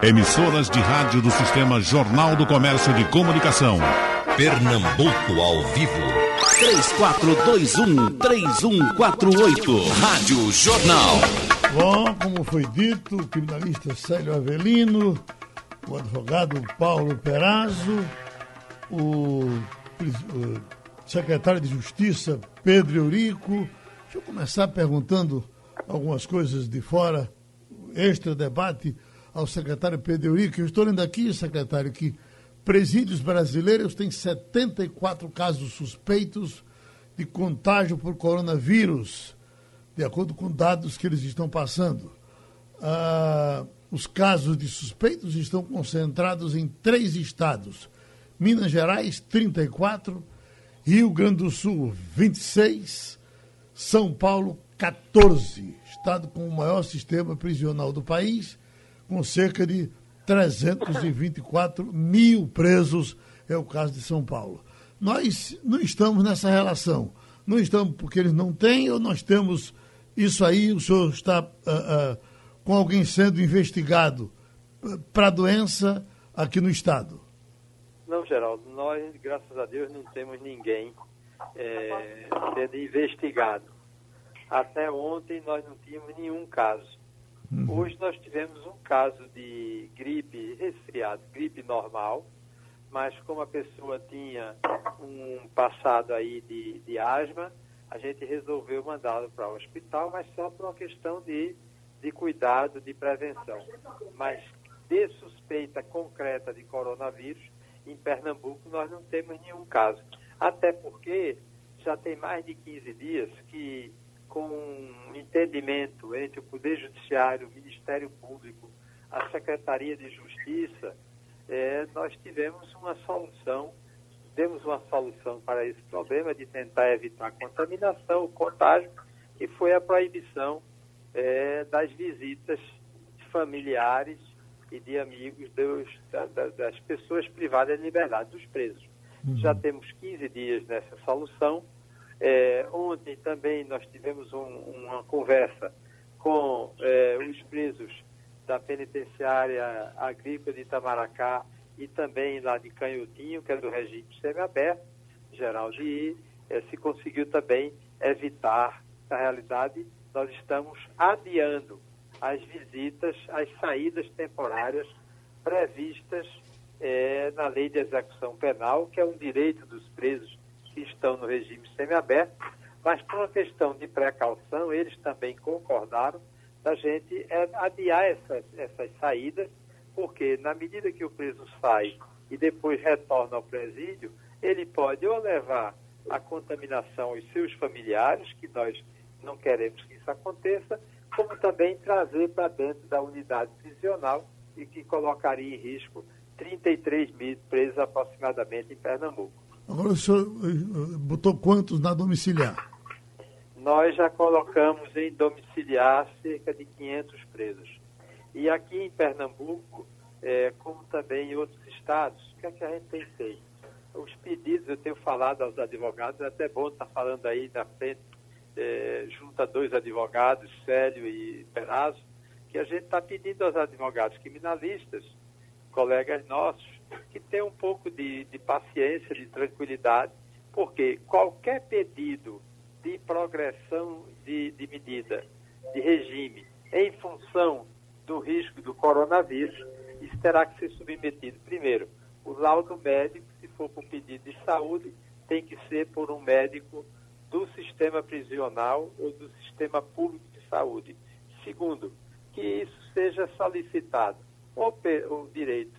Emissoras de rádio do Sistema Jornal do Comércio de Comunicação. Pernambuco ao vivo. 3421-3148. Rádio Jornal. Bom, como foi dito, o criminalista Célio Avelino, o advogado Paulo Perazzo, o, o secretário de Justiça Pedro Eurico. Deixa eu começar perguntando algumas coisas de fora, extra debate ao secretário Pedro Eurico. Eu estou lendo aqui, secretário, que presídios brasileiros têm 74 casos suspeitos de contágio por coronavírus, de acordo com dados que eles estão passando. Ah, os casos de suspeitos estão concentrados em três estados: Minas Gerais, 34, Rio Grande do Sul, 26, São Paulo, 14. Estado com o maior sistema prisional do país com cerca de 324 mil presos, é o caso de São Paulo. Nós não estamos nessa relação. Não estamos porque eles não têm ou nós temos isso aí, o senhor está uh, uh, com alguém sendo investigado para a doença aqui no Estado? Não, Geraldo, nós, graças a Deus, não temos ninguém é, sendo investigado. Até ontem nós não tínhamos nenhum caso. Uhum. Hoje nós tivemos um caso de gripe resfriado, gripe normal, mas como a pessoa tinha um passado aí de, de asma, a gente resolveu mandá-lo para o hospital, mas só por uma questão de, de cuidado, de prevenção. Mas de suspeita concreta de coronavírus, em Pernambuco nós não temos nenhum caso. Até porque já tem mais de 15 dias que com um entendimento entre o Poder Judiciário, o Ministério Público, a Secretaria de Justiça, é, nós tivemos uma solução, demos uma solução para esse problema de tentar evitar a contaminação, o contágio, que foi a proibição é, das visitas familiares e de amigos dos, da, das pessoas privadas de liberdade, dos presos. Uhum. Já temos 15 dias nessa solução é, ontem também nós tivemos um, uma conversa com é, os presos da penitenciária agrícola de Itamaracá e também lá de Canhotinho, que é do regime semiaberto, geral de é, se conseguiu também evitar, na realidade, nós estamos adiando as visitas, as saídas temporárias previstas é, na lei de execução penal, que é um direito dos presos que estão no regime semiaberto, mas por uma questão de precaução, eles também concordaram da gente é, adiar essas, essas saídas, porque na medida que o preso sai e depois retorna ao presídio, ele pode ou levar a contaminação aos seus familiares, que nós não queremos que isso aconteça, como também trazer para dentro da unidade prisional e que colocaria em risco 33 mil presos aproximadamente em Pernambuco. Agora o senhor eh, botou quantos na domiciliar? Nós já colocamos em domiciliar cerca de 500 presos. E aqui em Pernambuco, é, como também em outros estados, o que, é que a gente tem feito? Os pedidos, eu tenho falado aos advogados, é até bom estar falando aí na frente, é, junto a dois advogados, Célio e Perazzo, que a gente está pedindo aos advogados criminalistas, colegas nossos, que tenha um pouco de, de paciência, de tranquilidade, porque qualquer pedido de progressão de, de medida, de regime, em função do risco do coronavírus, isso terá que ser submetido, primeiro, o laudo médico, se for por pedido de saúde, tem que ser por um médico do sistema prisional ou do sistema público de saúde. Segundo, que isso seja solicitado ou o direito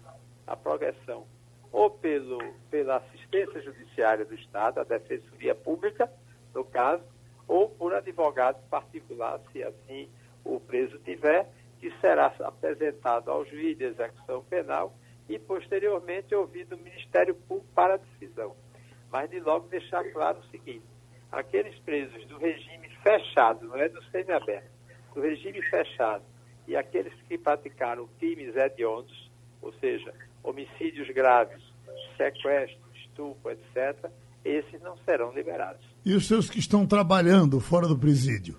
a progressão ou pelo, pela assistência judiciária do Estado, a Defensoria Pública, no caso, ou por advogado particular, se assim o preso tiver, que será apresentado ao juiz de execução penal e, posteriormente, ouvido o Ministério Público para decisão. Mas, de logo, deixar claro o seguinte: aqueles presos do regime fechado, não é do semiaberto, do regime fechado, e aqueles que praticaram crimes hediondos, ou seja, homicídios graves, sequestro, estupro, etc., esses não serão liberados. E os seus que estão trabalhando fora do presídio?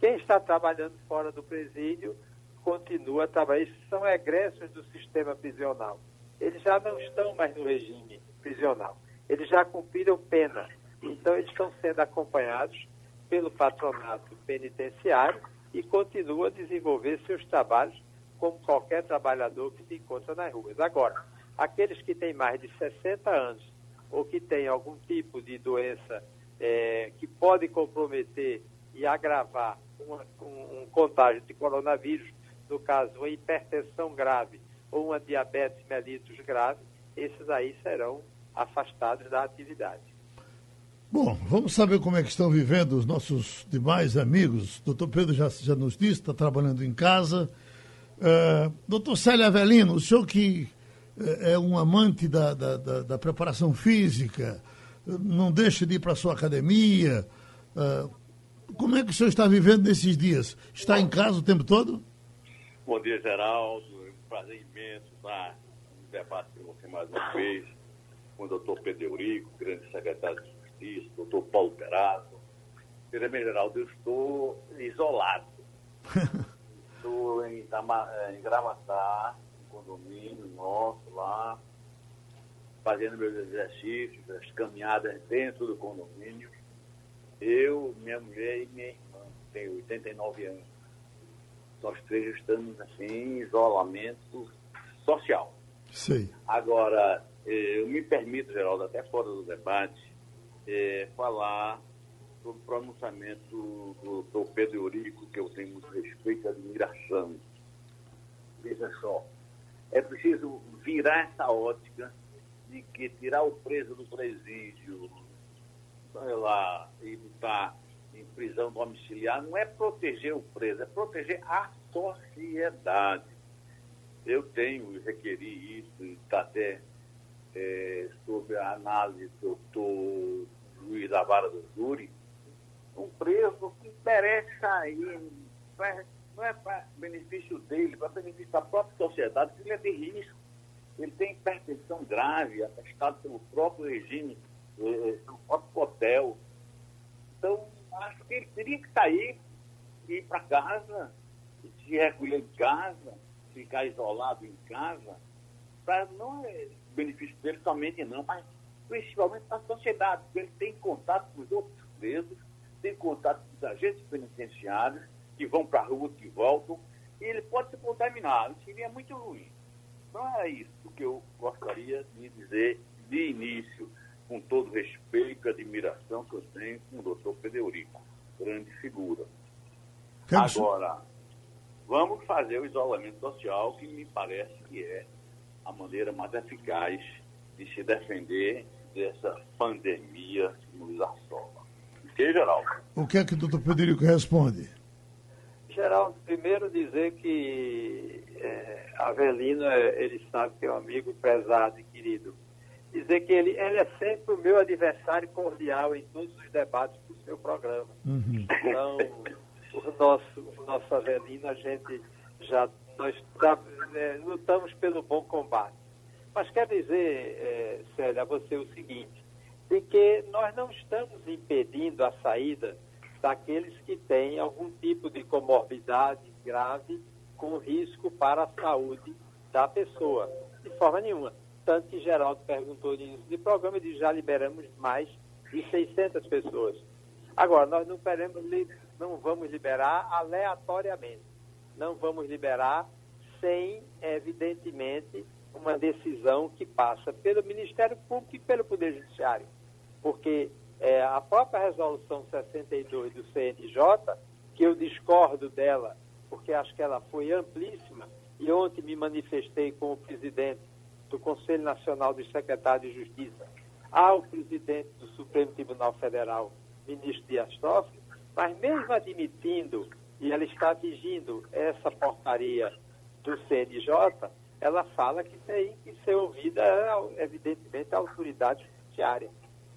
Quem está trabalhando fora do presídio, continua a trabalhar. Esses são egressos do sistema prisional. Eles já não estão mais no regime prisional. Eles já cumpriram pena. Então, eles estão sendo acompanhados pelo patronato penitenciário e continuam a desenvolver seus trabalhos como qualquer trabalhador que se encontra nas ruas. Agora, aqueles que têm mais de 60 anos ou que têm algum tipo de doença é, que pode comprometer e agravar uma, um, um contágio de coronavírus, no caso, uma hipertensão grave ou uma diabetes mellitus grave, esses aí serão afastados da atividade. Bom, vamos saber como é que estão vivendo os nossos demais amigos. Doutor Pedro já, já nos disse, está trabalhando em casa. Uh, doutor Célio Avelino, o senhor que é um amante da, da, da, da preparação física, não deixa de ir para a sua academia. Uh, como é que o senhor está vivendo nesses dias? Está em casa o tempo todo? Bom dia, Geraldo. É um prazer imenso estar no debate com você mais uma vez, com o doutor Pedro Eurico, grande secretário de Justiça, doutor Paulo Perazzo. Primeiro, Geraldo, eu estou isolado. estou em, em Gravatar, um condomínio nosso lá, fazendo meus exercícios, as caminhadas dentro do condomínio. Eu, minha mulher e minha irmã, tem 89 anos. Nós três estamos assim em isolamento social. Sim. Agora, eh, eu me permito, Geraldo, até fora do debate, é, falar sobre o pronunciamento do doutor Pedro Eurico, que eu tenho muito respeito e admiração. Veja só, é preciso virar essa ótica de que tirar o preso do presídio, sei lá, e botar em prisão domiciliar, não é proteger o preso, é proteger a sociedade. Eu tenho, requeri isso, está até é, sob a análise do doutor Luiz da Vara do Júri, um preso que merece sair, não é para benefício dele, para benefício da própria sociedade, ele é de risco ele tem hipertensão grave, atestado pelo próprio regime, eh, pelo próprio hotel. Então, acho que ele teria que sair, ir para casa, se recolher em casa, ficar isolado em casa, para não é benefício dele somente não, mas principalmente para a sociedade, porque ele tem contato com os outros presos, tem contato com os agentes penitenciários que vão para a rua, que voltam, e ele pode se contaminar. Isso seria muito ruim. Então é isso que eu gostaria de dizer de início, com todo respeito e admiração que eu tenho com o doutor Federico, grande figura. Agora, vamos fazer o isolamento social, que me parece que é a maneira mais eficaz de se defender dessa pandemia que nos assola. Geraldo? O que é que o doutor Federico responde? Geraldo, primeiro dizer que é, Avelino, é, ele sabe que é um amigo prezado e querido. Dizer que ele, ele é sempre o meu adversário cordial em todos os debates do seu programa. Uhum. Então, o nosso, o nosso Avelino, a gente já nós tá, é, lutamos pelo bom combate. Mas quer dizer, é, Célia, a você o seguinte, de que nós não estamos impedindo a saída daqueles que têm algum tipo de comorbidade grave com risco para a saúde da pessoa, de forma nenhuma. Tanto que Geraldo perguntou no início programa e disse, já liberamos mais de 600 pessoas. Agora, nós não, queremos, não vamos liberar aleatoriamente. Não vamos liberar sem, evidentemente, uma decisão que passa pelo Ministério Público e pelo Poder Judiciário. Porque é, a própria resolução 62 do CNJ, que eu discordo dela, porque acho que ela foi amplíssima, e ontem me manifestei com o presidente do Conselho Nacional dos Secretários de Justiça, ao presidente do Supremo Tribunal Federal, ministro Dias Toffoli, mas mesmo admitindo, e ela está atingindo essa portaria do CNJ, ela fala que tem que ser ouvida, evidentemente, a autoridade judiciária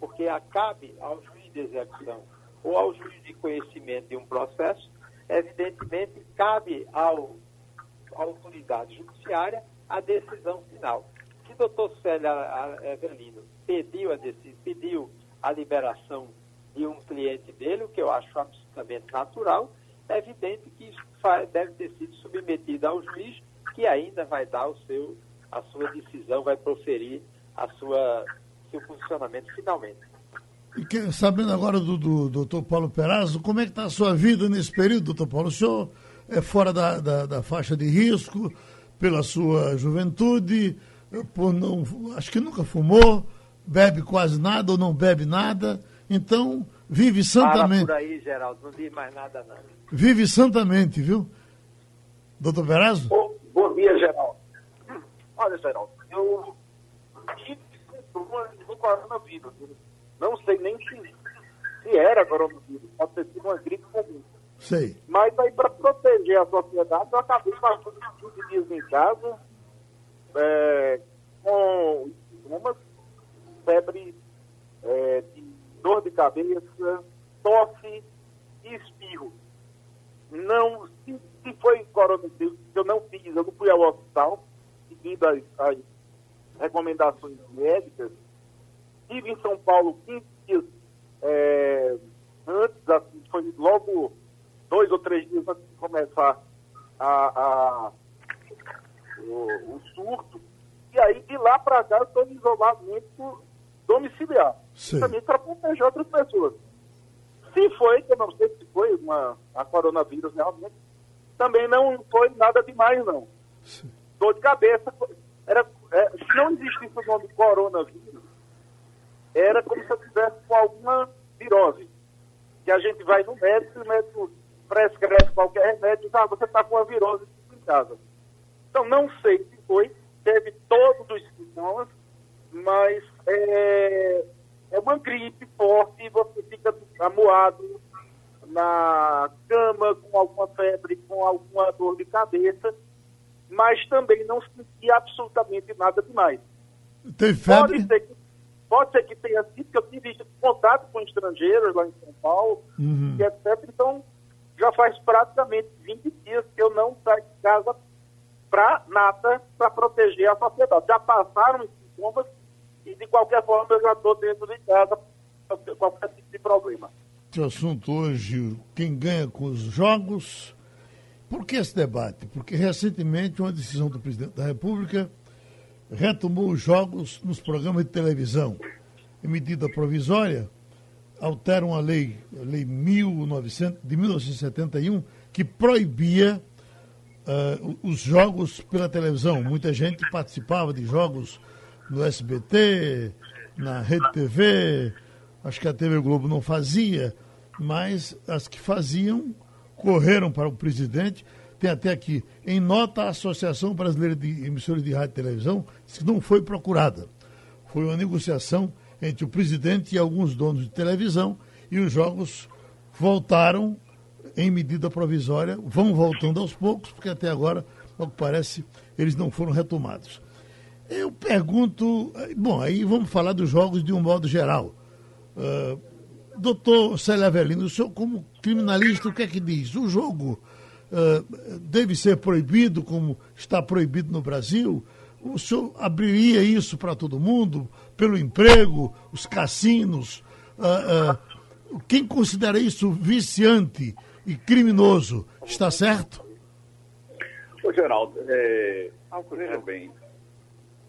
porque cabe ao juiz de execução ou ao juiz de conhecimento de um processo, evidentemente cabe ao, à autoridade judiciária a decisão final. Se o doutor Célio Evelino pediu a, pediu a liberação de um cliente dele, o que eu acho absolutamente natural, é evidente que isso deve ter sido submetido ao juiz, que ainda vai dar o seu, a sua decisão, vai proferir a sua, seu funcionamento finalmente. E que, sabendo agora do, do, doutor Paulo Perazzo, como é que está a sua vida nesse período, doutor Paulo? O senhor é fora da, da, da faixa de risco, pela sua juventude, por não, acho que nunca fumou, bebe quase nada ou não bebe nada, então vive santamente. Para por aí, Geraldo, não diz mais nada não. Vive santamente, viu? Doutor Perazzo? Bom, bom dia, Geraldo. Olha, Geraldo, eu tive coronavírus. Não sei nem se, se era coronavírus, pode ter sido uma gripe comum. Sei. Mas aí, para proteger a sociedade, eu acabei passando 15 dias em casa, é, com uma febre é, de dor de cabeça, tosse e espirro. Não, se, se foi coronavírus, eu não fiz, eu não fui ao hospital, seguindo as, as recomendações médicas. Estive em São Paulo 15 dias é, antes, assim, foi logo dois ou três dias antes de começar a, a o, o, surto. E aí, de lá para cá, eu estou em isolamento domiciliar. Também para proteger outras pessoas. Se foi, que eu não sei se foi uma, a coronavírus realmente, também não foi nada demais, não. Sim. Dor de cabeça. Era, é, se não existisse o nome coronavírus, era como se eu tivesse com alguma virose. Que a gente vai no médico e o médico prescreve qualquer remédio e diz, ah, você está com a virose em casa. Então, não sei se foi, teve todos os sintomas, mas é, é uma gripe forte, você fica amuado na cama com alguma febre, com alguma dor de cabeça, mas também não senti absolutamente nada demais. Tem febre? Pode ser que, pode ser que tenha sido, porque eu tive contato com estrangeiros lá em São Paulo, uhum. e etc. Então, já faz praticamente 20 dias que eu não saio de casa para nada, para proteger a sociedade. Já passaram os sintomas e, de qualquer forma, eu já estou dentro de casa para qualquer tipo de problema. O assunto hoje, quem ganha com os jogos. Por que esse debate? Porque recentemente uma decisão do presidente da República retomou os jogos nos programas de televisão. Em medida provisória, alteram a lei, a lei 1900, de 1971, que proibia uh, os jogos pela televisão. Muita gente participava de jogos no SBT, na Rede TV, acho que a TV Globo não fazia, mas as que faziam correram para o presidente. Tem até aqui, em nota, a Associação Brasileira de Emissoras de Rádio e Televisão que não foi procurada. Foi uma negociação entre o presidente e alguns donos de televisão e os jogos voltaram em medida provisória, vão voltando aos poucos, porque até agora, ao que parece, eles não foram retomados. Eu pergunto, bom, aí vamos falar dos jogos de um modo geral. Uh, doutor Célio Avelino, o senhor como criminalista, o que é que diz? O jogo uh, deve ser proibido como está proibido no Brasil? O senhor abriria isso para todo mundo, pelo emprego, os cassinos? Uh, quem considera isso viciante e criminoso, está certo? Ô, Geraldo, é, veja bem,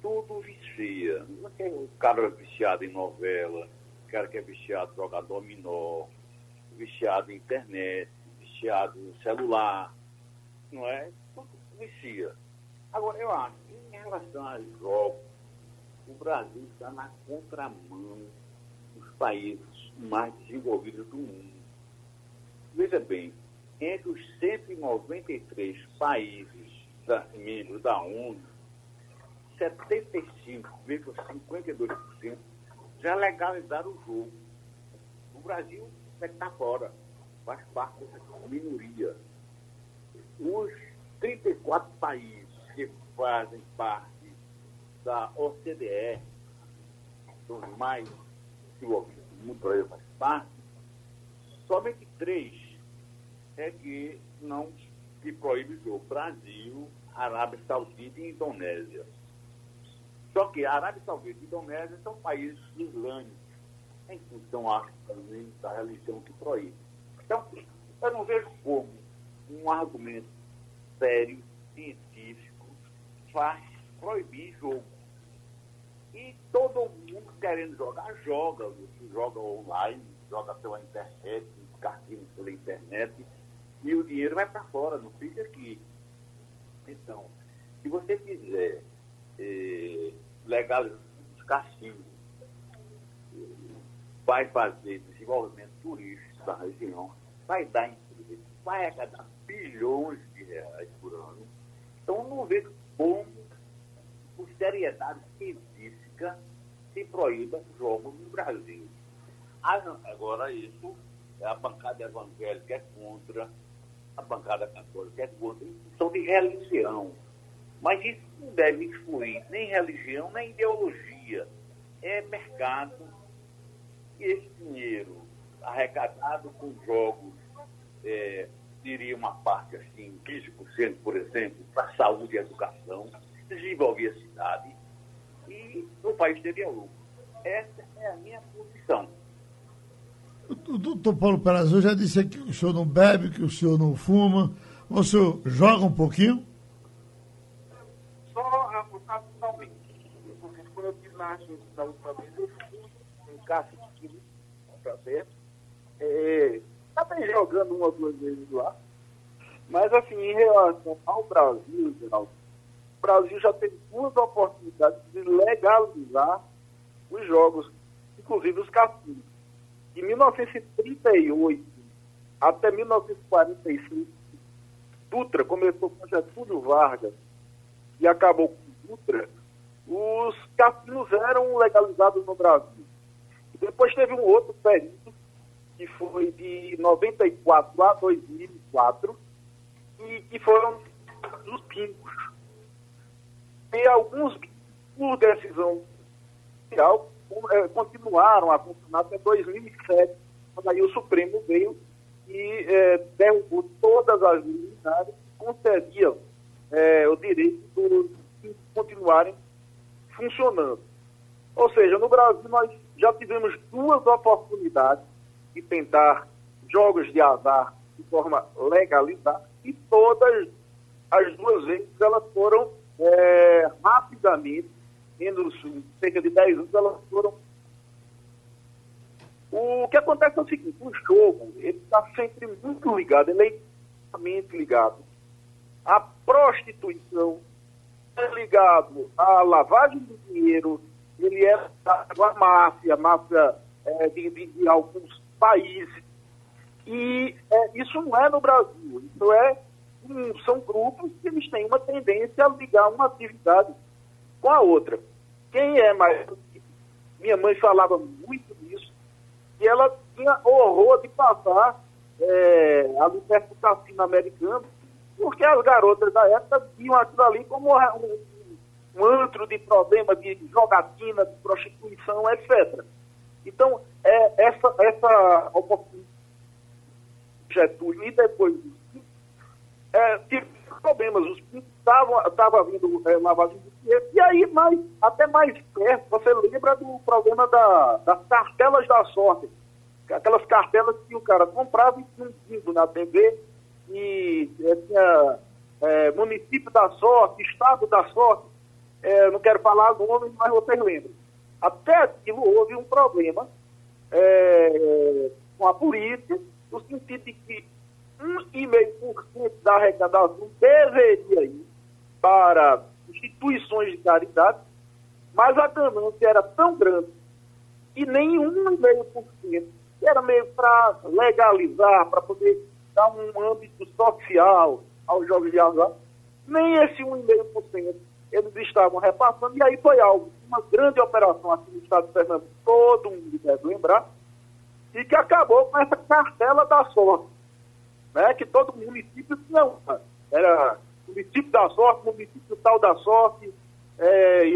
tudo vicia. O cara é viciado em novela, o cara que é viciado em jogar dominó, viciado em internet, viciado celular, não é? Tudo vicia. Agora, eu acho que em relação aos jogos, o Brasil está na contramão dos países mais desenvolvidos do mundo. Veja bem, entre os 193 países da, membros da ONU, 75,52% já legalizaram o jogo. O Brasil está fora, faz parte dessa minoria. Os 34 países que fazem parte da OCDE, dos mais desenvolvidos do mundo, Brasil faz parte, somente três é que não que o jogo. Brasil, Arábia Saudita e Indonésia. Só que a Arábia Saudita e Indonésia são países islâmicos, em função, da religião que proíbe. Então, eu não vejo como um argumento sério, científico, faz proibir jogo. E todo mundo querendo jogar, joga. Joga online, joga pela internet, cartinhos pela internet, e o dinheiro vai para fora, não fica aqui. Então, se você quiser eh, legalizar os cassinos, vai fazer desenvolvimento turístico da região, vai dar emprego, vai arrecadar bilhões de reais por ano. Então, não vejo como, por seriedade científica, se proíba jogos no Brasil. Ah, agora, isso, a bancada evangélica é contra, a bancada católica é contra, são de religião. Mas isso não deve excluir nem religião, nem ideologia. É mercado. E esse dinheiro arrecadado com jogos, é, diria uma parte assim, 15%, por exemplo, para saúde e educação, desenvolver a cidade e o país teria lucro. Essa é a minha posição. O doutor Paulo Perazzo já disse aqui que o senhor não bebe, que o senhor não fuma. O senhor joga um pouquinho? Só rapidamente. Quando eu tive na Argentina da última vez, eu fui em caça de quilo, pra ver. É, acabei jogando uma ou duas vezes lá. Mas, assim, em relação ao Brasil, Geraldo, o Brasil já teve duas oportunidades de legalizar os jogos, inclusive os cassinos. De 1938 até 1945, Dutra começou com Getúlio Vargas e acabou com Dutra, os cassinos eram legalizados no Brasil. Depois teve um outro período, que foi de 94 a 2004, e que foram os pingos. E alguns, por decisão judicial, é, continuaram a funcionar até 2007, quando aí o Supremo veio e é, derrubou todas as liminares que concediam é, o direito de continuarem funcionando. Ou seja, no Brasil nós já tivemos duas oportunidades de tentar jogos de azar de forma legalizada e todas as duas vezes elas foram é, rapidamente menos cerca de 10 anos, elas foram. O que acontece é o seguinte, o jogo, ele está sempre muito ligado, ele é extremamente ligado à prostituição, é ligado à lavagem de dinheiro, ele é ligado à máfia, máfia é, de, de, de, alguns países. E é, isso não é no Brasil, isso é, um, são grupos que eles têm uma tendência a ligar uma atividade com a outra. Quem é mais. Minha mãe falava muito disso, e ela tinha horror de passar é, ali perto do cassino americano, porque as garotas da época viam aquilo ali como um, um antro de problema de jogatina, de prostituição, etc. Então, é, essa, essa oportunidade Getúlio e depois é, tive problemas. Os estavam vindo é, lavagem de dinheiro. E aí, mais, até mais perto, você lembra do problema da, das cartelas da sorte. Aquelas cartelas que o cara comprava e tinha um na TV e é, tinha é, município da sorte, estado da sorte. É, não quero falar nome, mas vocês lembram. Até aquilo houve um problema é, com a polícia, no sentido de que 1,5% da arrecadação deveria ir para instituições de caridade, mas a ganância era tão grande e nem 1,5% era meio para legalizar, para poder dar um âmbito social aos jogos de azar, nem esse 1,5% eles estavam repassando, e aí foi algo, uma grande operação aqui no estado de Pernambuco, todo mundo deve lembrar, e que acabou com essa cartela da sorte né, que todo município tinha uma. Era município da sorte, município tal da sorte, é,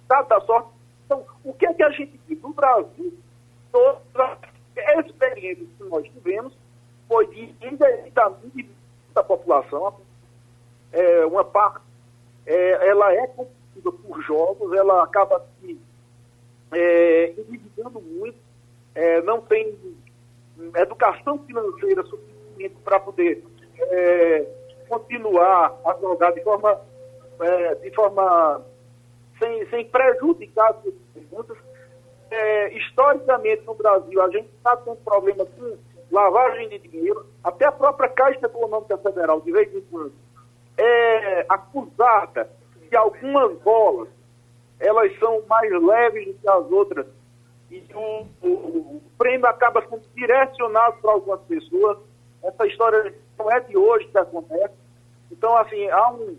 estado da sorte. Então, o que é que a gente viu no Brasil? Toda a experiência que nós tivemos foi de endividamento da população. É, uma parte, é, ela é competida por jogos, ela acaba se é, endividando muito, é, não tem educação financeira suficiente para poder é, continuar a jogar de forma, é, de forma sem, sem prejudicar as perguntas. É, historicamente no Brasil, a gente está tendo problema com lavagem de dinheiro, até a própria Caixa Econômica Federal, de vez em quando, é acusada que algumas bolas elas são mais leves do que as outras e o, o, o prêmio acaba sendo direcionado para algumas pessoas. Essa história não é de hoje que acontece. Então, assim, há um,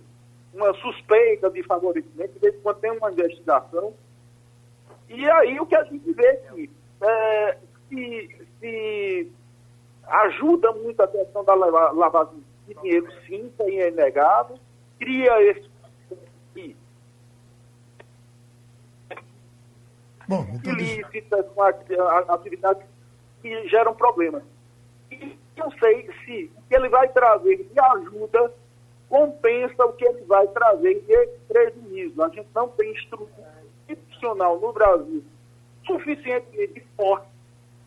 uma suspeita de favorecimento, de em quando tem uma investigação. E aí o que a gente vê aqui, é, se, se ajuda muito a questão da lavagem de dinheiro, sim, isso aí é inegável, cria esse Bom, então ilícitas, com atividades que geram problemas. E não sei se o que ele vai trazer de ajuda compensa o que ele vai trazer de prejuízo. A gente não tem estrutura institucional no Brasil suficientemente forte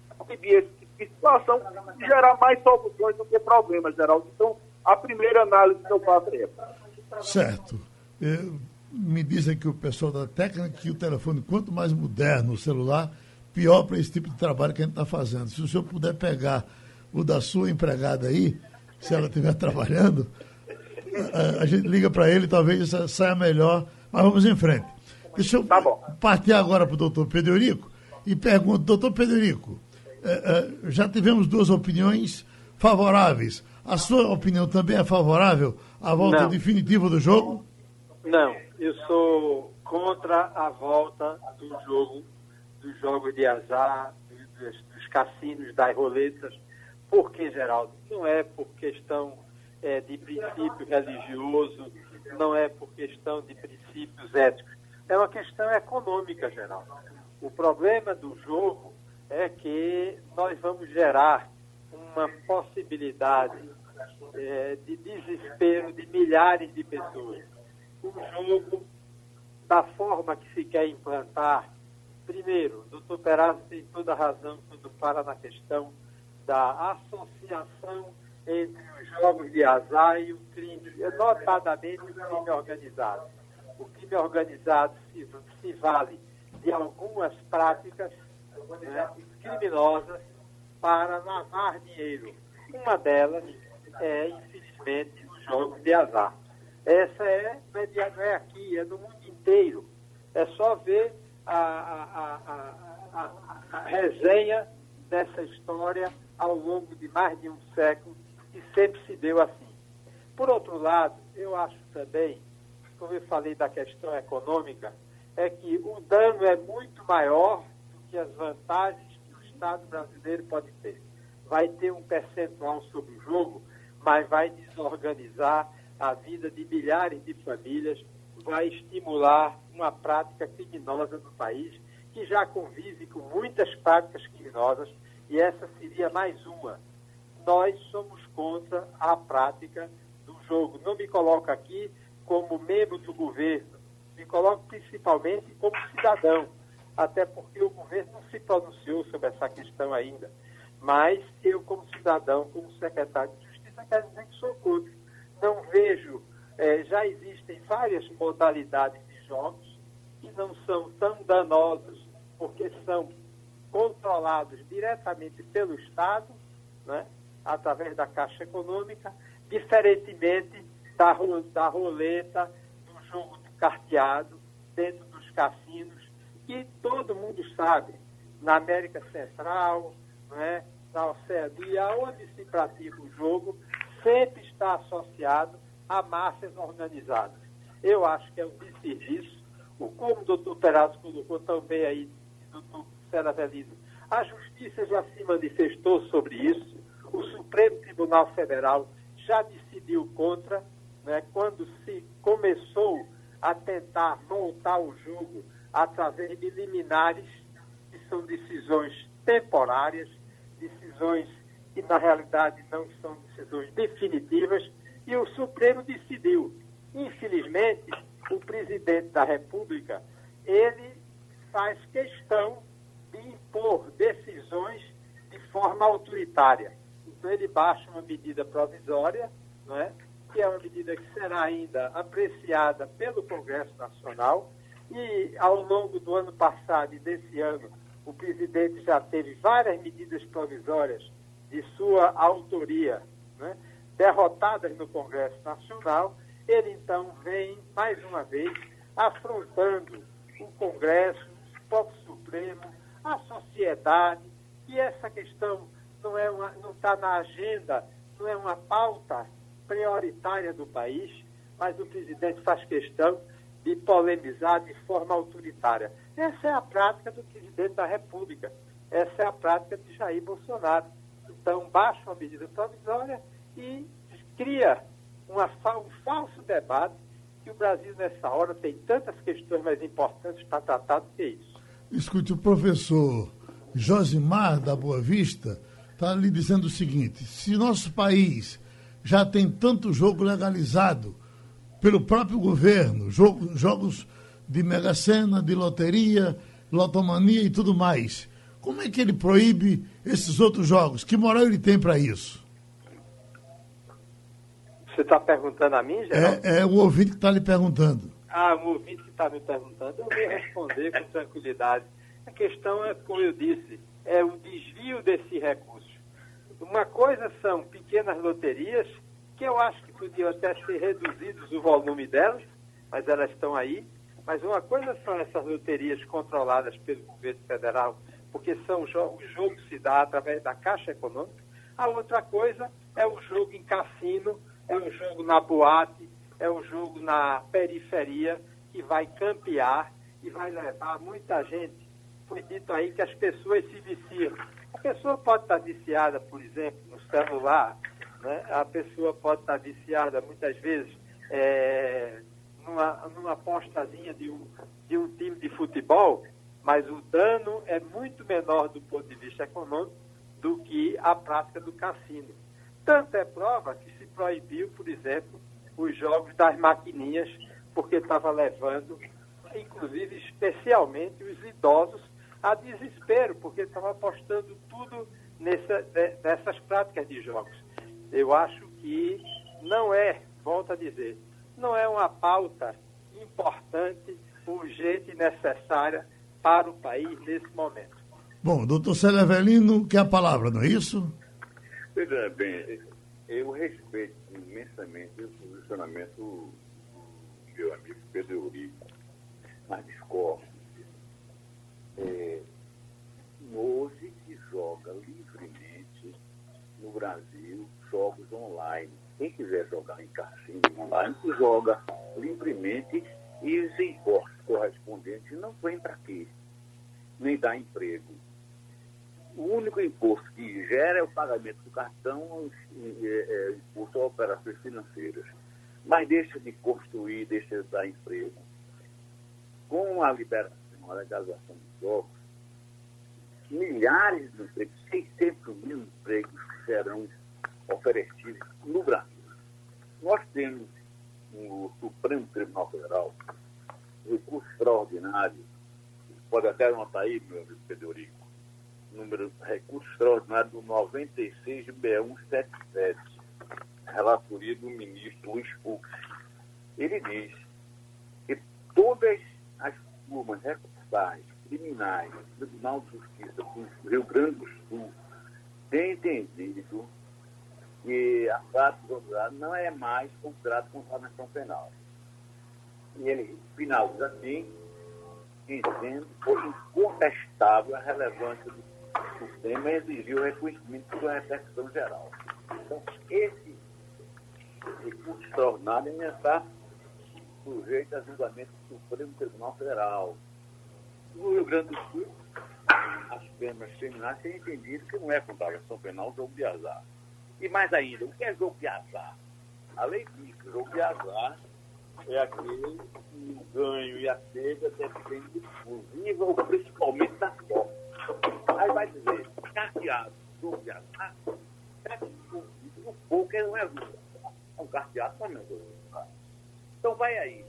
para impedir esse tipo de situação e gerar mais soluções do que problemas, Geraldo. Então, a primeira análise que eu faço é essa. Certo. Eu me diz aqui o pessoal da técnica que o telefone, quanto mais moderno o celular, pior para esse tipo de trabalho que a gente está fazendo. Se o senhor puder pegar o da sua empregada aí, se ela estiver trabalhando, a, a, gente liga para ele, talvez saia melhor, mas vamos em frente. Deixa eu tá partir agora para o doutor Pedrico e pergunto, doutor Pedrico, é, é, já tivemos duas opiniões favoráveis. A sua opinião também é favorável à volta Não. definitiva do jogo? Não eu sou contra a volta do jogo, dos jogos de azar, dos, dos cassinos, das roletas. Por que, Geraldo? Não é por questão é, de princípio religioso, não é por questão de princípios éticos. É uma questão econômica, Geraldo. O problema do jogo é que nós vamos gerar uma possibilidade é, de desespero de milhares de pessoas o jogo da forma que se quer implantar. Primeiro, o doutor Perazzo tem toda a razão quando fala na questão da associação entre os jogos de azar e o crime, notadamente o crime organizado. O crime organizado se, se vale de algumas práticas né, criminosas para lavar dinheiro. Uma delas é, infelizmente, os jogos de azar. Essa é, não é aqui, é no mundo inteiro. É só ver a, a, a, a, resenha dessa história ao longo de mais de um século e sempre se deu assim. Por outro lado, eu acho também, como eu falei da questão econômica, é que o dano é muito maior do que as vantagens que o Estado brasileiro pode ter. Vai ter um percentual sobre o jogo, mas vai desorganizar a vida de milhares de famílias, vai estimular uma prática criminosa no país, que já convive com muitas práticas criminosas, e essa seria mais uma. Nós somos contra a prática do jogo. Não me coloco aqui como membro do governo, me coloco principalmente como cidadão, até porque o governo não se pronunciou sobre essa questão ainda. Mas eu, como cidadão, como secretário de Sou contra não vejo, é, já existem várias modalidades de jogos que não são tão danosos porque são controlados diretamente pelo Estado, né, através da Caixa Econômica, diferentemente da, da roleta, do jogo do carteado, dentro dos cassinos, que todo mundo sabe, na América Central, né, na Oceania, onde se pratica o jogo, sempre está associado a máfias organizadas. Eu acho que é um desserviço, como o doutor Perazzo colocou também aí, doutor Seravelino, a justiça já se manifestou sobre isso, o Supremo Tribunal Federal já decidiu contra, né, quando se começou a tentar montar o jogo através de liminares, que são decisões temporárias, decisões que na realidade não são decisões definitivas, e o Supremo decidiu. Infelizmente, o presidente da República, ele faz questão de impor decisões de forma autoritária. Então ele baixa uma medida provisória, não é? que é uma medida que será ainda apreciada pelo Congresso Nacional. E ao longo do ano passado e desse ano, o presidente já teve várias medidas provisórias de sua autoria, né, derrotadas no Congresso Nacional. Ele então vem, mais uma vez, afrontando o Congresso, o povo Supremo, a sociedade, e essa questão não é está na agenda, não é uma pauta prioritária do país, mas o presidente faz questão de polemizar de forma autoritária. Essa é a prática do presidente da República. Essa é a prática de Jair Bolsonaro. Então, baixa uma medida provisória e cria uma, um falso debate que o Brasil, nessa hora, tem tantas questões mais importantes para tratar do que isso. Escute, o professor Josimar da Boa Vista está lhe dizendo o seguinte: se nosso país já tem tanto jogo legalizado pelo próprio governo, jogo, jogos de mega sena, de loteria, lotomania e tudo mais. Como é que ele proíbe esses outros jogos? Que moral ele tem para isso? Você está perguntando a mim, Geraldo? É, é o ouvinte que está lhe perguntando. Ah, o ouvinte que está me perguntando. Eu vou responder com tranquilidade. A questão é, como eu disse, é o desvio desse recurso. Uma coisa são pequenas loterias, que eu acho que podiam até ser reduzidos o volume delas, mas elas estão aí. Mas uma coisa são essas loterias controladas pelo governo federal, porque são o jogo se dá através da Caixa Econômica. A outra coisa é o jogo em cassino, é o jogo na boate, é o jogo na periferia, que vai campear e vai levar muita gente. Foi dito aí que as pessoas se viciam. A pessoa pode estar viciada, por exemplo, no celular, né? a pessoa pode estar viciada muitas vezes é, numa, numa apostazinha de um, de um time de futebol, mas o dano é muito menor do ponto de vista econômico do que a prática do cassino. Tanto é prova que se proibiu, por exemplo, os jogos das maquininhas, porque estava levando, inclusive especialmente os idosos, a desespero, porque estava apostando tudo nessa, nessas práticas de jogos. Eu acho que não é, volto a dizer, não é uma pauta importante, urgente e necessária para o país nesse momento. Bom, doutor Célio Avelino, quer a palavra, não é isso? Veja bem, eu respeito imensamente o posicionamento do meu amigo Pedro Eurico, mas discordo é, hoje que joga livremente no Brasil jogos online. Quem quiser jogar em cassino online, joga livremente e os impostos correspondentes não vêm para aqui, nem dá emprego. O único imposto que gera é o pagamento do cartão, é, é, imposto a operações financeiras. Mas deixa de construir, deixa de dar emprego. Com a liberação, a legalização jogos, milhares de empregos, 600 mil empregos serão oferecidos no Brasil. Nós temos no Supremo Tribunal Federal recurso extraordinário, pode até anotar aí, meu amigo Federico, número recurso extraordinário do 96 B177, relatoria do ministro Luiz Fux. Ele diz que todas as turmas recursais criminais, o Tribunal de Justiça do Rio Grande do Sul tem entendido que a prática organizada não é mais considerada contravenção penal. E ele finaliza assim, dizendo que foi incontestável a relevância do tema e exigiu o reconhecimento da repercussão geral. Então, esse recurso extraordinário ainda está sujeito a julgamento do Supremo Tribunal Federal, no Rio Grande do Sul, as penas criminais têm entendido que não é contravenção penal jogo de azar. E mais ainda, o que é jogo de azar? A lei diz que jogo de azar é aquele que o ganho e a perda dependem exclusiva ou principalmente da sorte. Aí vai dizer, carteado, jogo de azar, é o pouco não é justo. É um carteado também é. Então vai aí.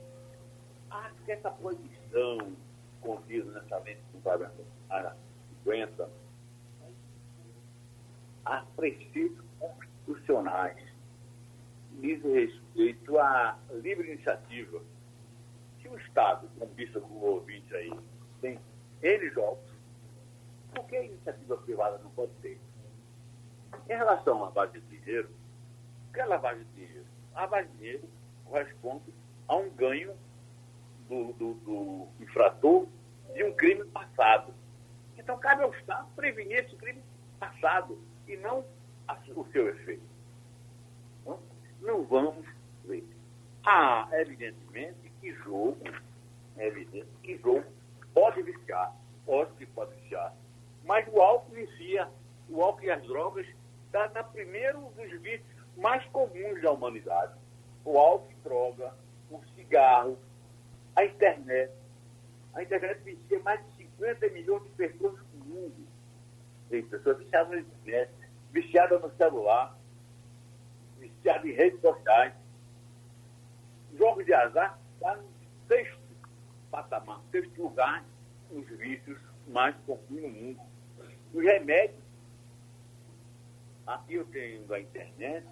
Acho que essa proibição contido nessa lei de complemento a 50, há princípios constitucionais diz respeito à livre iniciativa. Se o Estado, como disse o ouvinte aí, tem N jogos, por que a iniciativa privada não pode ter? Em relação à lavagem de dinheiro, o que é lavagem de dinheiro? A lavagem de dinheiro corresponde a um ganho do, do, do infrator de um crime passado. Então, cabe ao Estado prevenir esse crime passado e não o seu efeito. Não, vamos ver. Há, evidentemente, que jogo, é evidente que jogo pode viciar, pode que pode viciar, mas o álcool vicia, o álcool e as drogas está na primeiro dos vícios mais comuns da humanidade. O álcool e droga, o cigarro, a internet. A internet vicia mais de 50 milhões de pessoas no mundo. Tem pessoas viciadas na internet, viciadas no celular, viciadas em redes sociais. Jogos de azar está no sexto patamar, sexto lugar nos vícios mais comuns no mundo. Os remédios, aqui eu tenho da internet,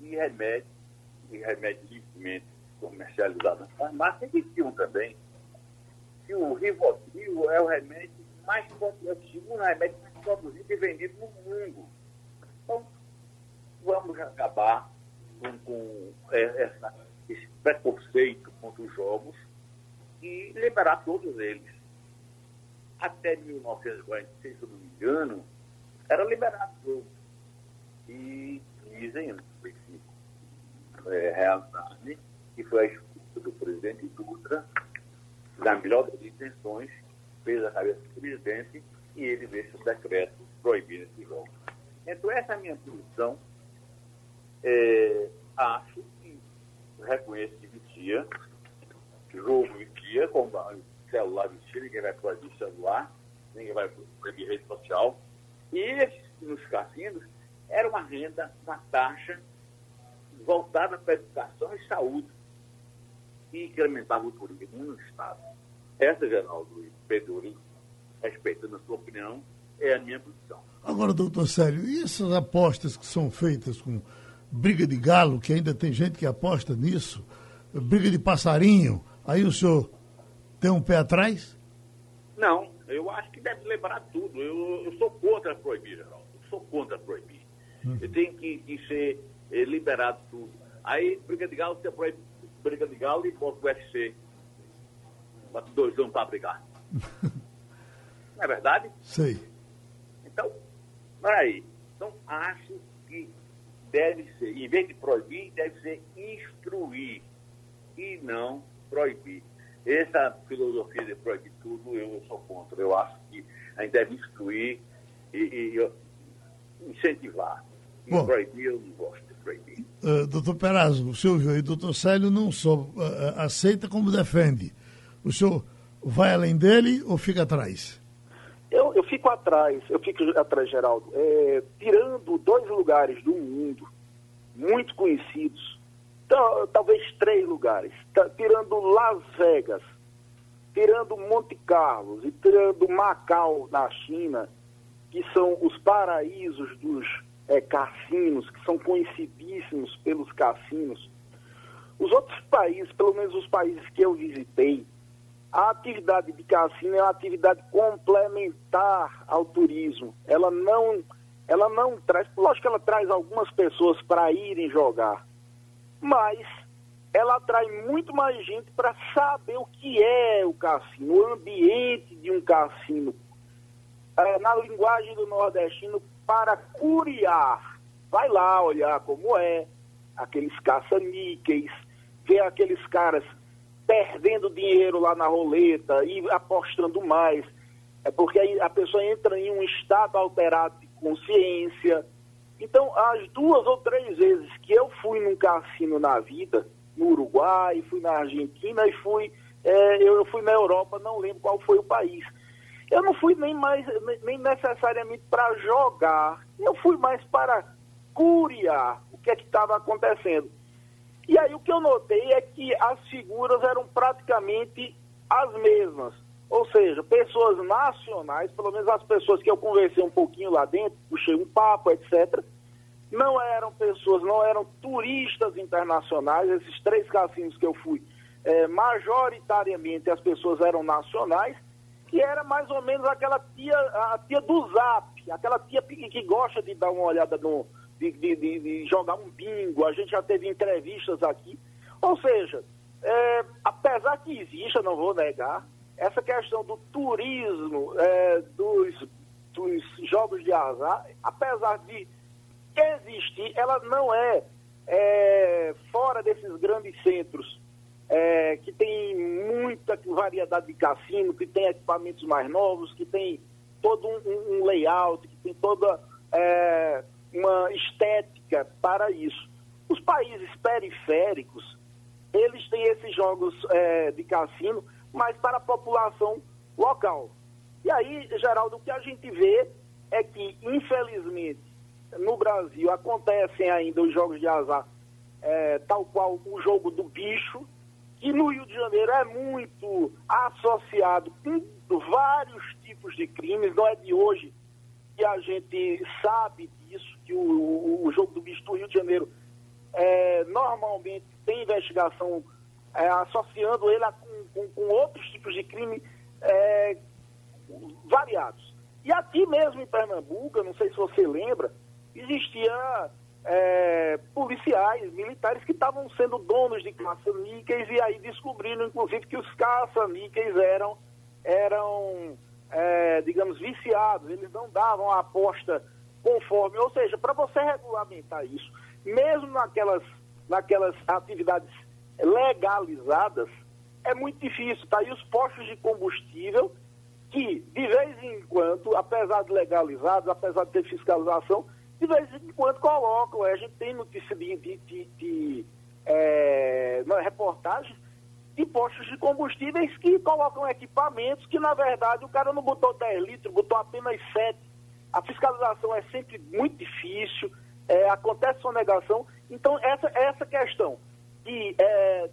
e remédios, e remédios livremente comercializados na farmácia, existiam também. Que o Rivotril é o remédio mais complexo, o segundo remédio produzido e vendido no mundo. Então, vamos acabar com, com é, essa, esse preconceito contra os jogos e liberar todos eles. Até 1946, se eu não me engano, era liberado jogo. E dizem, sei se é realidade, que foi a escuta do presidente Dutra, na melhor das intenções, fez a cabeça do presidente e ele deixa o decreto proibindo esse jogo. Então, essa é a minha posição. É, acho que reconheço que vicia, jogo vicia, como celular vicia, ninguém vai proibir celular, ninguém vai proibir rede social. E nos cassinos, era uma renda, uma taxa voltada para educação e saúde, que incrementava o turismo no Estado. Essa, Geraldo e Pedro, respeitando a sua opinião, é a minha posição. Agora, doutor Célio, e essas apostas que são feitas com briga de galo, que ainda tem gente que aposta nisso, briga de passarinho, aí o senhor tem um pé atrás? Não, eu acho que deve lembrar tudo. Eu, eu sou contra proibir, Geraldo. Eu sou contra proibir. Hum. Tem que, que ser eh, liberado tudo. Aí, briga de galo, você proíbe briga de galo e bota o UFC. Bota dois anos para brigar. Não é verdade? Sei. Então, peraí. Então, acho que deve ser, em vez de proibir, deve ser instruir e não proibir. Essa filosofia de proibir tudo, eu sou contra. Eu acho que a gente deve instruir e, e, e incentivar. E Bom, proibir, eu não gosto de proibir. Uh, doutor Perazzo, o senhor viu aí, doutor Célio não só uh, aceita como defende. O senhor vai além dele ou fica atrás? Eu, eu fico atrás, eu fico atrás, Geraldo. É, tirando dois lugares do mundo muito conhecidos, talvez três lugares, tirando Las Vegas, tirando Monte Carlos e tirando Macau na China, que são os paraísos dos é, cassinos, que são conhecidíssimos pelos cassinos. Os outros países, pelo menos os países que eu visitei, a atividade de cassino é uma atividade complementar ao turismo. Ela não, ela não traz, lógico que ela traz algumas pessoas para irem jogar, mas ela atrai muito mais gente para saber o que é o cassino, o ambiente de um cassino. É, na linguagem do nordestino, para curiar. Vai lá olhar como é, aqueles caça-níqueis, ver aqueles caras perdendo dinheiro lá na roleta e apostando mais. É porque a pessoa entra em um estado alterado de consciência. Então, as duas ou três vezes que eu fui num cassino na vida, no Uruguai, fui na Argentina e fui, é, eu fui na Europa, não lembro qual foi o país. Eu não fui nem mais, nem necessariamente para jogar, eu fui mais para curiar o que é que estava acontecendo. E aí o que eu notei é que as figuras eram praticamente as mesmas. Ou seja, pessoas nacionais, pelo menos as pessoas que eu conversei um pouquinho lá dentro, puxei um papo, etc., não eram pessoas, não eram turistas internacionais, esses três cassinos que eu fui, é, majoritariamente as pessoas eram nacionais, que era mais ou menos aquela tia, a tia do zap, aquela tia que gosta de dar uma olhada no. De, de, de, de jogar um bingo, a gente já teve entrevistas aqui. Ou seja, é, apesar que exista, não vou negar, essa questão do turismo, é, dos, dos jogos de azar, apesar de existir, ela não é, é fora desses grandes centros é, que tem muita variedade de cassino, que tem equipamentos mais novos, que tem todo um, um layout, que tem toda é, uma estética para isso. Os países periféricos, eles têm esses jogos é, de cassino, mas para a população local. E aí, Geraldo, o que a gente vê é que, infelizmente, no Brasil acontecem ainda os jogos de azar, é, tal qual o jogo do bicho, que no Rio de Janeiro é muito associado com vários tipos de crimes, não é de hoje que a gente sabe disso, que o, o jogo do bicho do Rio de Janeiro é, normalmente tem investigação é, associando ele a, com, com, com, outros tipos de crime é, variados. E aqui mesmo em Pernambuco, não sei se você lembra, existia é, policiais, militares que estavam sendo donos de caça-níqueis e aí descobriram, inclusive, que os caça-níqueis eram, eram é, digamos, viciados, eles não davam a aposta conforme, ou seja, para você regulamentar isso, mesmo naquelas, naquelas atividades legalizadas, é muito difícil, tá? E os postos de combustível, que de vez em quando, apesar de legalizados, apesar de ter fiscalização, de vez em quando colocam. A gente tem notícia de, de, de, de é, reportagens de postos de combustíveis que colocam equipamentos que, na verdade, o cara não botou 10 litros, botou apenas 7. A fiscalização é sempre muito difícil, é, acontece sonegação. Então, essa, essa questão de é,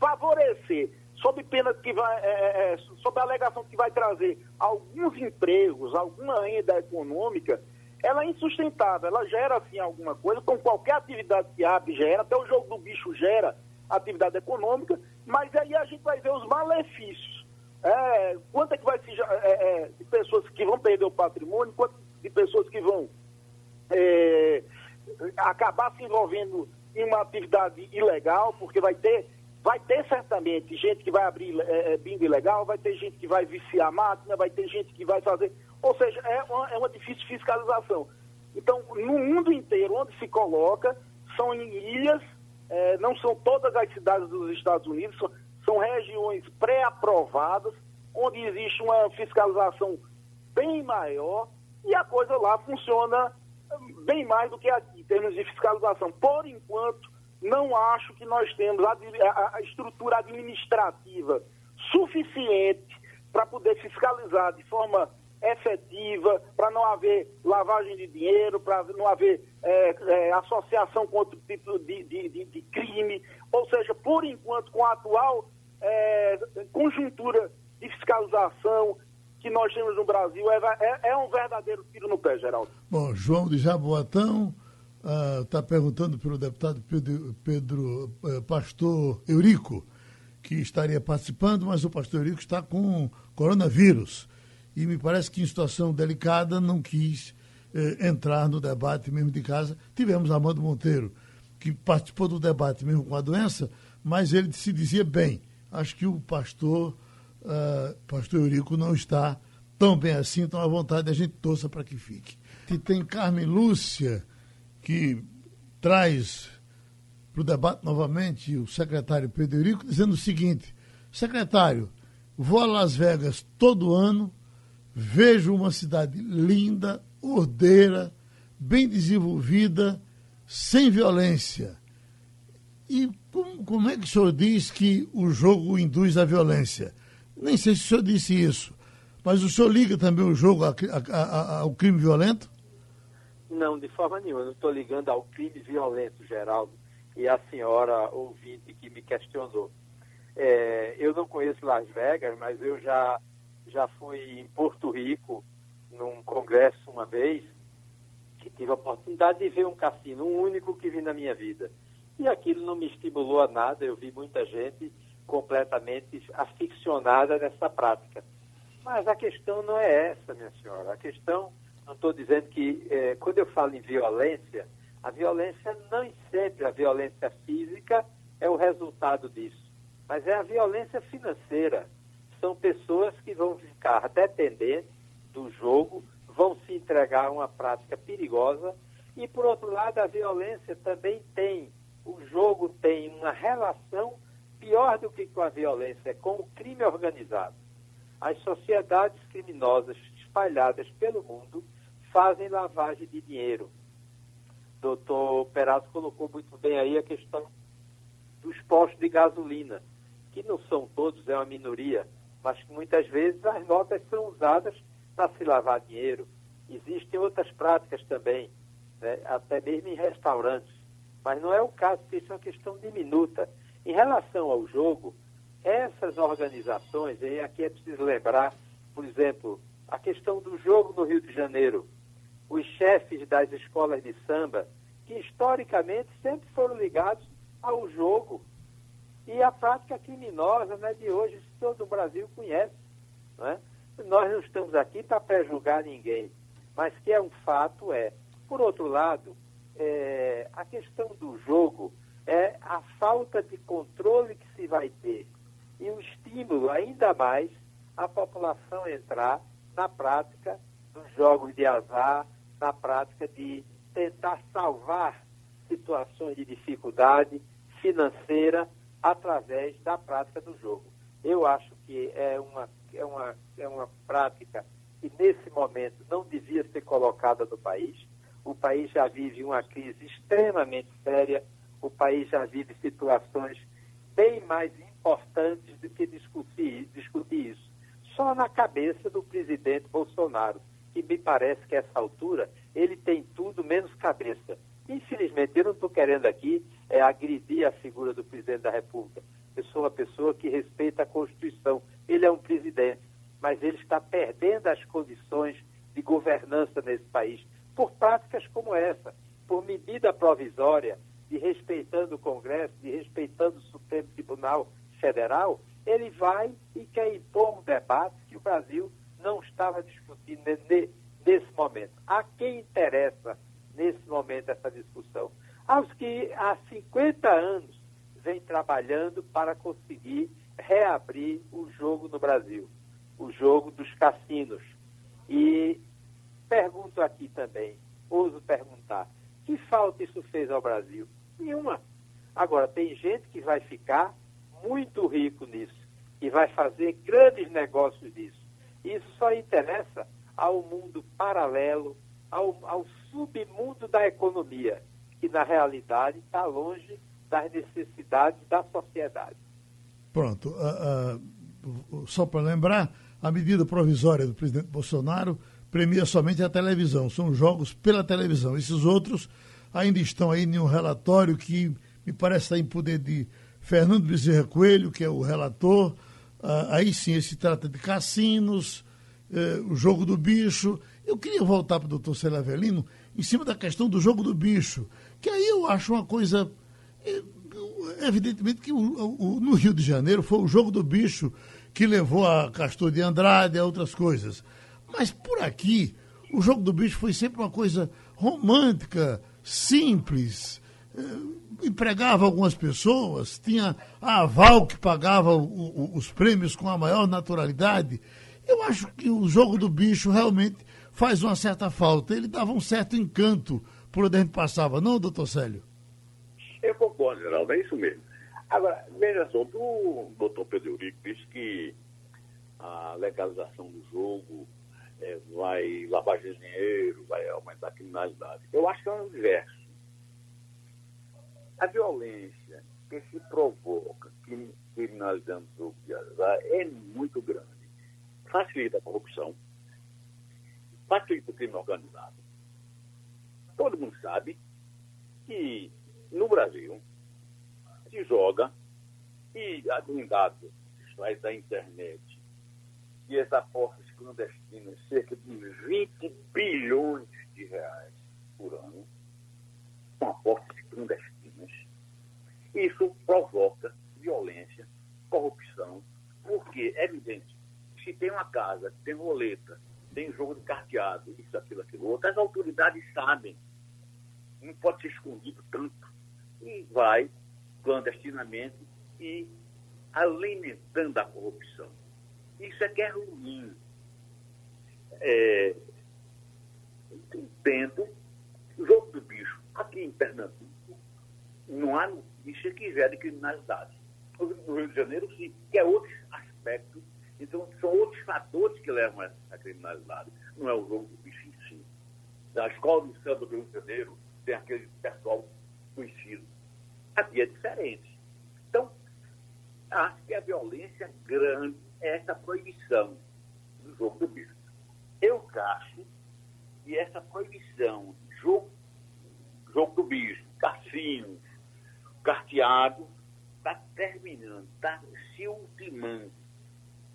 favorecer, sob pena que vai, é, é, é sob a alegação que vai trazer alguns empregos, alguma renda econômica, ela é insustentável, ela gera assim alguma coisa, com qualquer atividade que abre gera, até o jogo do bicho gera atividade econômica, mas aí a gente vai ver os malefícios. É, quanto é que vai se é, é, de pessoas que vão perder o patrimônio, quanto de pessoas que vão é, acabar se envolvendo em uma atividade ilegal, porque vai ter, vai ter certamente gente que vai abrir é, é bingo ilegal, vai ter gente que vai viciar máquina, vai ter gente que vai fazer ou seja, é uma, é uma difícil fiscalização. Então, no mundo inteiro, onde se coloca, são em ilhas, é, não são todas as cidades dos Estados Unidos, são, regiões pré-aprovadas, onde existe uma fiscalização bem maior e a coisa lá funciona bem mais do que aqui, em termos de fiscalização. Por enquanto, não acho que nós temos a, a, a estrutura administrativa suficiente para poder fiscalizar de forma efetiva, para não haver lavagem de dinheiro, para não haver é, é, associação com outro tipo de, de, de, de, crime. Ou seja, por enquanto, com a atual é, conjuntura de fiscalização que nós temos no Brasil, é, é, é um verdadeiro tiro no pé, Geraldo. Bom, João de Jaboatão está ah, uh, perguntando pelo deputado Pedro, Pedro uh, Pastor Eurico, que estaria participando, mas o pastor Eurico está com coronavírus e me parece que em situação delicada não quis eh, entrar no debate mesmo de casa. Tivemos Armando Monteiro, que participou do debate mesmo com a doença, mas ele se dizia bem. Acho que o pastor, uh, pastor Eurico, não está tão bem assim, então à vontade a gente torça para que fique. E tem Carmen Lúcia, que traz para o debate novamente o secretário Pedro Eurico, dizendo o seguinte: secretário, vou a Las Vegas todo ano vejo uma cidade linda, ordeira, bem desenvolvida, sem violência. E como, como, é que o senhor diz que o jogo induz a violência? Nem sei se o senhor disse isso, mas o senhor liga também o jogo a, a, a, ao crime violento? Não, de forma nenhuma. Eu não estou ligando ao crime violento, Geraldo, e a senhora ouvinte que me questionou. É, eu não conheço Las Vegas, mas eu já já fui em Porto Rico, num congresso uma vez, que tive a oportunidade de ver um cassino, um único que vi na minha vida. E aquilo não me estimulou a nada, eu vi muita gente completamente aficionada nessa prática. Mas a questão não é essa, minha senhora. A questão, não estou dizendo que, eh, quando eu falo em violência, a violência não sempre, a violência física é o resultado disso, mas é a violência financeira. São pessoas que vão ficar dependentes do jogo, vão se entregar a uma prática perigosa e, por outro lado, a violência também tem, o jogo tem uma relação pior do que com a violência, é com o crime organizado. As sociedades criminosas espalhadas pelo mundo fazem lavagem de dinheiro. Doutor Perazzo colocou muito bem aí a questão dos postos de gasolina, que não são todos, é uma minoria, mas que muitas vezes as notas são usadas para se lavar dinheiro. Existem outras práticas também, né? até mesmo em restaurantes. Mas não é o caso, porque isso é uma questão diminuta. Em relação ao jogo, essas organizações, e aqui é preciso lembrar, por exemplo, a questão do jogo no Rio de Janeiro. Os chefes das escolas de samba, que historicamente sempre foram ligados ao jogo. E a prática criminosa né, de hoje, todo o Brasil conhece. Não é? Nós não estamos aqui para prejulgar ninguém, mas que é um fato é. Por outro lado, é, a questão do jogo é a falta de controle que se vai ter e o estímulo ainda mais a população entrar na prática dos jogos de azar, na prática de tentar salvar situações de dificuldade financeira através da prática do jogo. Eu acho que é uma, é uma, é uma prática que nesse momento não devia ser colocada no país. O país já vive uma crise extremamente séria, o país já vive situações bem mais importantes do que discutir, discutir isso. Só na cabeça do presidente Bolsonaro, que me parece que a essa altura ele tem tudo menos cabeça. Infelizmente, eu não estou querendo aqui é, agredir a figura do presidente da República. Eu sou uma pessoa que respeita a Constituição. Ele é um presidente, mas ele está perdendo as condições de governança nesse país por práticas como essa, por medida provisória, de respeitando o Congresso, de respeitando o Supremo Tribunal Federal, ele vai e quer impor um debate que o Brasil não estava discutindo nesse momento. A quem interessa nesse momento essa discussão? Aos que há 50 anos vem trabalhando para conseguir reabrir o jogo no Brasil, o jogo dos cassinos. E pergunto aqui também, ouso perguntar, que falta isso fez ao Brasil? Nenhuma. Agora, tem gente que vai ficar muito rico nisso e vai fazer grandes negócios disso. Isso só interessa ao mundo paralelo, ao, ao submundo da economia, que na realidade está longe das necessidades da sociedade. Pronto. Uh, uh, só para lembrar, a medida provisória do presidente Bolsonaro premia somente a televisão, são jogos pela televisão. Esses outros ainda estão aí em um relatório que me parece estar em poder de Fernando Bezerra Coelho, que é o relator. Uh, aí sim, se trata de cassinos, uh, o jogo do bicho. Eu queria voltar para o doutor Célio em cima da questão do jogo do bicho, que aí eu acho uma coisa. Eh, evidentemente que o, o, no Rio de Janeiro foi o jogo do bicho que levou a Castor de Andrade a outras coisas. Mas por aqui, o jogo do bicho foi sempre uma coisa romântica, simples, eh, empregava algumas pessoas, tinha a aval que pagava o, o, os prêmios com a maior naturalidade. Eu acho que o jogo do bicho realmente faz uma certa falta. Ele dava um certo encanto por onde a gente passava, não, doutor Célio? Eu concordo, Geraldo, é isso mesmo. Agora, veja só, o doutor Pedro Eurico disse que a legalização do jogo é, vai lavar dinheiro, vai aumentar a criminalidade. Eu acho que é o inverso. A violência que se provoca criminalizando o jogo de azar é muito grande. Facilita a corrupção, facilita o crime organizado. Todo mundo sabe que no Brasil se joga e em dados da internet e as apostas clandestinas, cerca de 20 bilhões de reais por ano, com apostas clandestinas. Isso provoca violência, corrupção, porque é evidente, se tem uma casa, tem roleta, tem jogo de carteado, isso, aquilo, aquilo outro, as autoridades sabem. Não pode ser escondido tanto. E vai clandestinamente e alimentando a corrupção. Isso é que é ruim. É, entendo, jogo do bicho, aqui em Pernambuco, não há notícia que gere criminalidade. No Rio de Janeiro, sim, que é outro aspecto. Então, são outros fatores que levam à criminalidade. Não é o jogo do bicho em si. Na escola do Santo do Rio de Janeiro, tem aquele pessoal conhecido. Aqui é diferente. Então, acho que a violência grande é essa proibição do jogo do bicho. Eu acho que essa proibição de jogo, jogo do bicho, cassinos, carteado, está terminando, está se ultimando.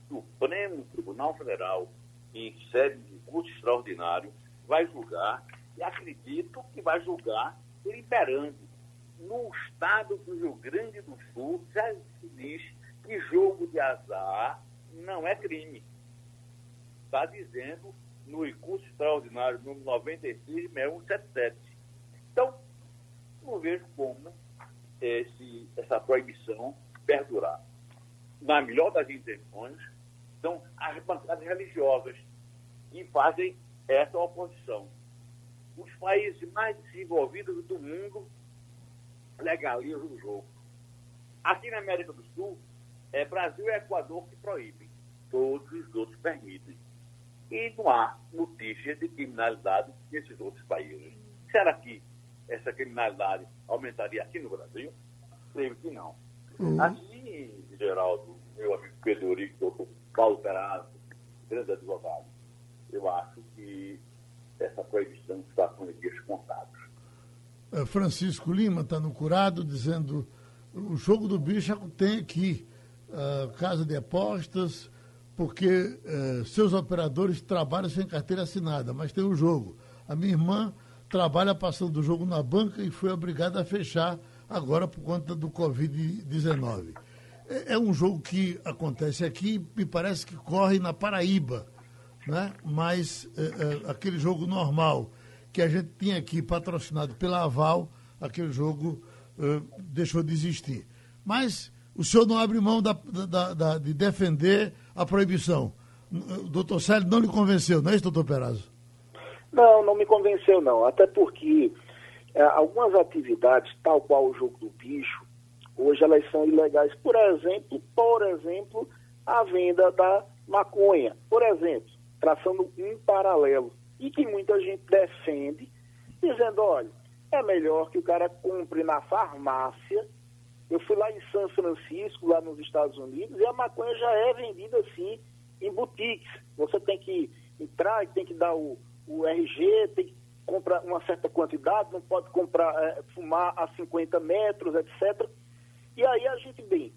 O Supremo Tribunal Federal, em sede de curso extraordinário, vai julgar, e acredito que vai julgar liberando. No estado do Rio Grande do Sul, já se diz que jogo de azar não é crime. Está dizendo no recurso extraordinário número 96 6177. Então, não vejo como esse, essa proibição perdurar. Na melhor das intenções, são as bancadas religiosas que fazem essa oposição. Os países mais desenvolvidos do mundo legalizam o jogo. Aqui na América do Sul, é Brasil e Equador que proíbem, todos os outros permitem. E não há notícia de criminalidade nesses outros países. Será que essa criminalidade aumentaria aqui no Brasil? Creio que não. Uhum. Aqui, Geraldo, meu amigo Pedro Eurico, doutor Paulo Perazzo, grande advogado, eu acho que essa proibição está com os dias contados. É, Francisco Lima está no curado dizendo o jogo do bicho tem aqui uh, casa de apostas, porque uh, seus operadores trabalham sem carteira assinada, mas tem o um jogo. A minha irmã trabalha passando o jogo na banca e foi obrigada a fechar agora por conta do Covid-19. É, é, um jogo que acontece aqui, me parece que corre na Paraíba, né? mas é, é, aquele jogo normal que a gente tinha aqui patrocinado pela Aval, aquele jogo é, deixou de existir. Mas o senhor não abre mão da, da, da, de defender a proibição. O doutor Célio não lhe convenceu, não é isso, doutor Perazzo? Não, não me convenceu não. Até porque é, algumas atividades, tal qual o jogo do bicho, hoje elas são ilegais. Por exemplo, por exemplo, a venda da maconha. Por exemplo, traçando um paralelo. E que muita gente defende, dizendo, olha, é melhor que o cara compre na farmácia. Eu fui lá em São Francisco, lá nos Estados Unidos, e a maconha já é vendida assim em boutiques. Você tem que entrar e tem que dar o, o RG tem que comprar uma certa quantidade, não pode comprar, é, fumar a 50 metros, etc. E aí a gente bem,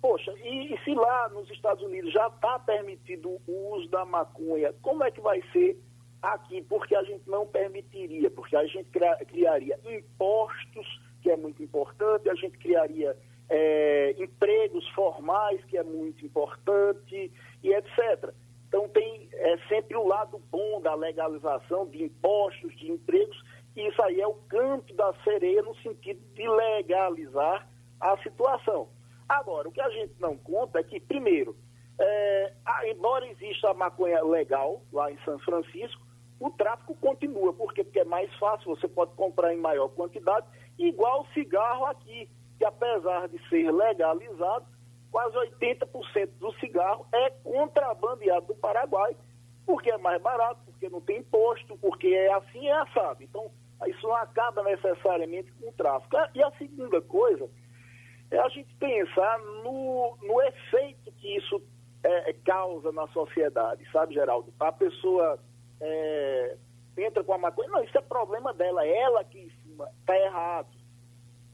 poxa, e, e se lá nos Estados Unidos já está permitido o uso da maconha, como é que vai ser aqui? Porque a gente não permitiria, porque a gente criaria impostos, que é muito importante, a gente criaria é, empregos formais, que é muito importante, e etc. Então tem é, sempre o lado bom da legalização de impostos, de empregos, e isso aí é o canto da sereia no sentido de legalizar a situação. Agora, o que a gente não conta é que, primeiro, é, embora exista a maconha legal lá em São Francisco, o tráfico continua. Por quê? Porque é mais fácil, você pode comprar em maior quantidade, igual o cigarro aqui, que apesar de ser legalizado, quase 80% do cigarro é contrabandeado do Paraguai, porque é mais barato, porque não tem imposto, porque é assim é assado. Então, isso não acaba necessariamente com o tráfico. E a segunda coisa é a gente pensar no, no efeito que isso é, causa na sociedade, sabe, Geraldo? A pessoa é, entra com a maconha, não, isso é problema dela, ela que está errado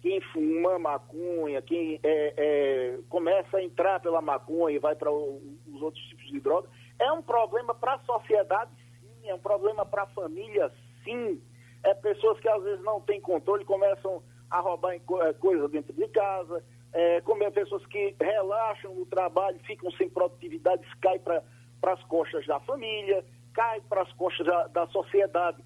quem fuma maconha, quem é, é, começa a entrar pela maconha e vai para os outros tipos de droga, é um problema para a sociedade, sim, é um problema para a família, sim. é pessoas que às vezes não têm controle, começam a roubar eh, coisa dentro de casa, é, como é pessoas que relaxam no trabalho, ficam sem produtividade, isso cai para as costas da família, cai para as costas da, da sociedade,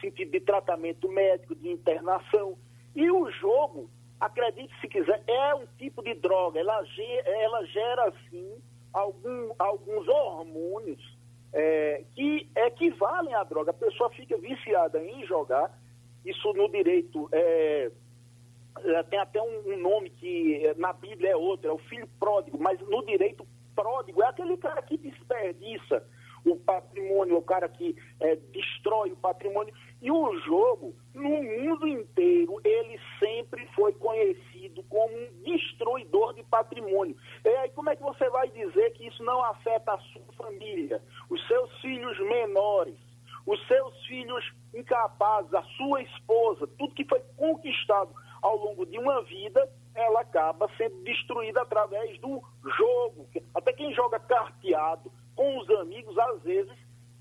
sentido de tratamento médico, de internação. E o jogo, acredite se quiser, é um tipo de droga, ela, ela gera, sim, algum, alguns hormônios é, que equivalem à droga. A pessoa fica viciada em jogar, isso no direito é, tem até um, um nome que é, na Bíblia é outro, é o filho pródigo, mas no direito pródigo é aquele cara que desperdiça o patrimônio, o cara que é, destrói o patrimônio. E o jogo, no mundo inteiro, ele sempre foi conhecido como um destruidor de patrimônio. E aí, como é que você vai dizer que isso não afeta a sua família, os seus filhos menores, os seus filhos incapazes, a sua esposa, tudo que foi conquistado ao longo de uma vida, ela acaba sendo destruída através do jogo. Até quem joga carteado com os amigos, às vezes,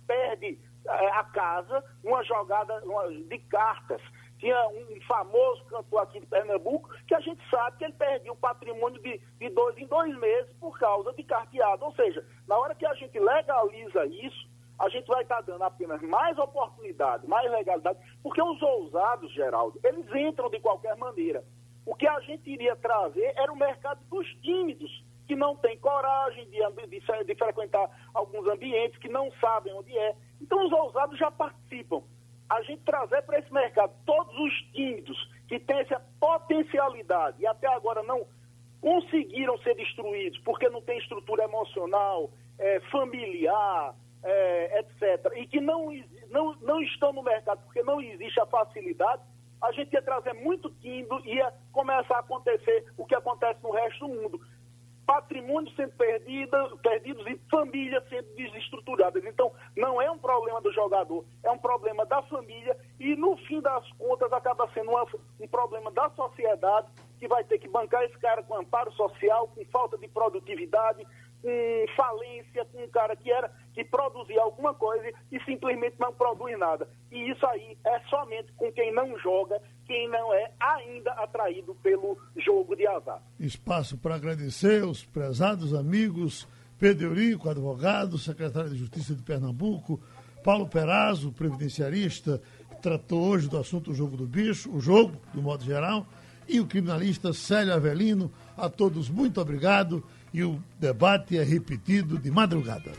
perde a casa numa jogada uma- de cartas. Tinha um famoso cantor aqui de Pernambuco que a gente sabe que ele perdeu o patrimônio de, de dois em dois meses por causa de carteado. Ou seja, na hora que a gente legaliza isso, a gente vai estar dando apenas mais oportunidade, mais legalidade, porque os ousados, Geraldo, eles entram de qualquer maneira. O que a gente iria trazer era o mercado dos tímidos, que não têm coragem de, de de frequentar alguns ambientes, que não sabem onde é. Então os ousados já participam. A gente trazer para esse mercado todos os tímidos que têm essa potencialidade e até agora não conseguiram ser destruídos porque não tem estrutura emocional, eh, familiar, eh, etc., e que não, não, não estão no mercado porque não existe a facilidade, a gente ia trazer muito tímido e ia começar a acontecer o que acontece no resto do mundo. Patrimônio sendo perdido, perdidos e famílias sendo desestruturadas. Então, não é um problema do jogador, é um problema da família e, no fim das contas, acaba sendo uma- um problema da sociedade que vai ter que bancar esse cara com amparo social, com falta de produtividade, com falência, com um cara que era que produzia alguma coisa e simplesmente não produz nada. E isso aí é somente com quem não joga, quem não é ainda atraído pelo jogo de azar. Espaço para agradecer aos prezados amigos Pedro Eurico, advogado, secretário de Justiça de Pernambuco, Paulo Perazzo, previdenciarista, que tratou hoje do assunto do jogo do bicho, o jogo, do modo geral, e o criminalista Célio Avelino. A todos, muito obrigado. E o debate é repetido de madrugada.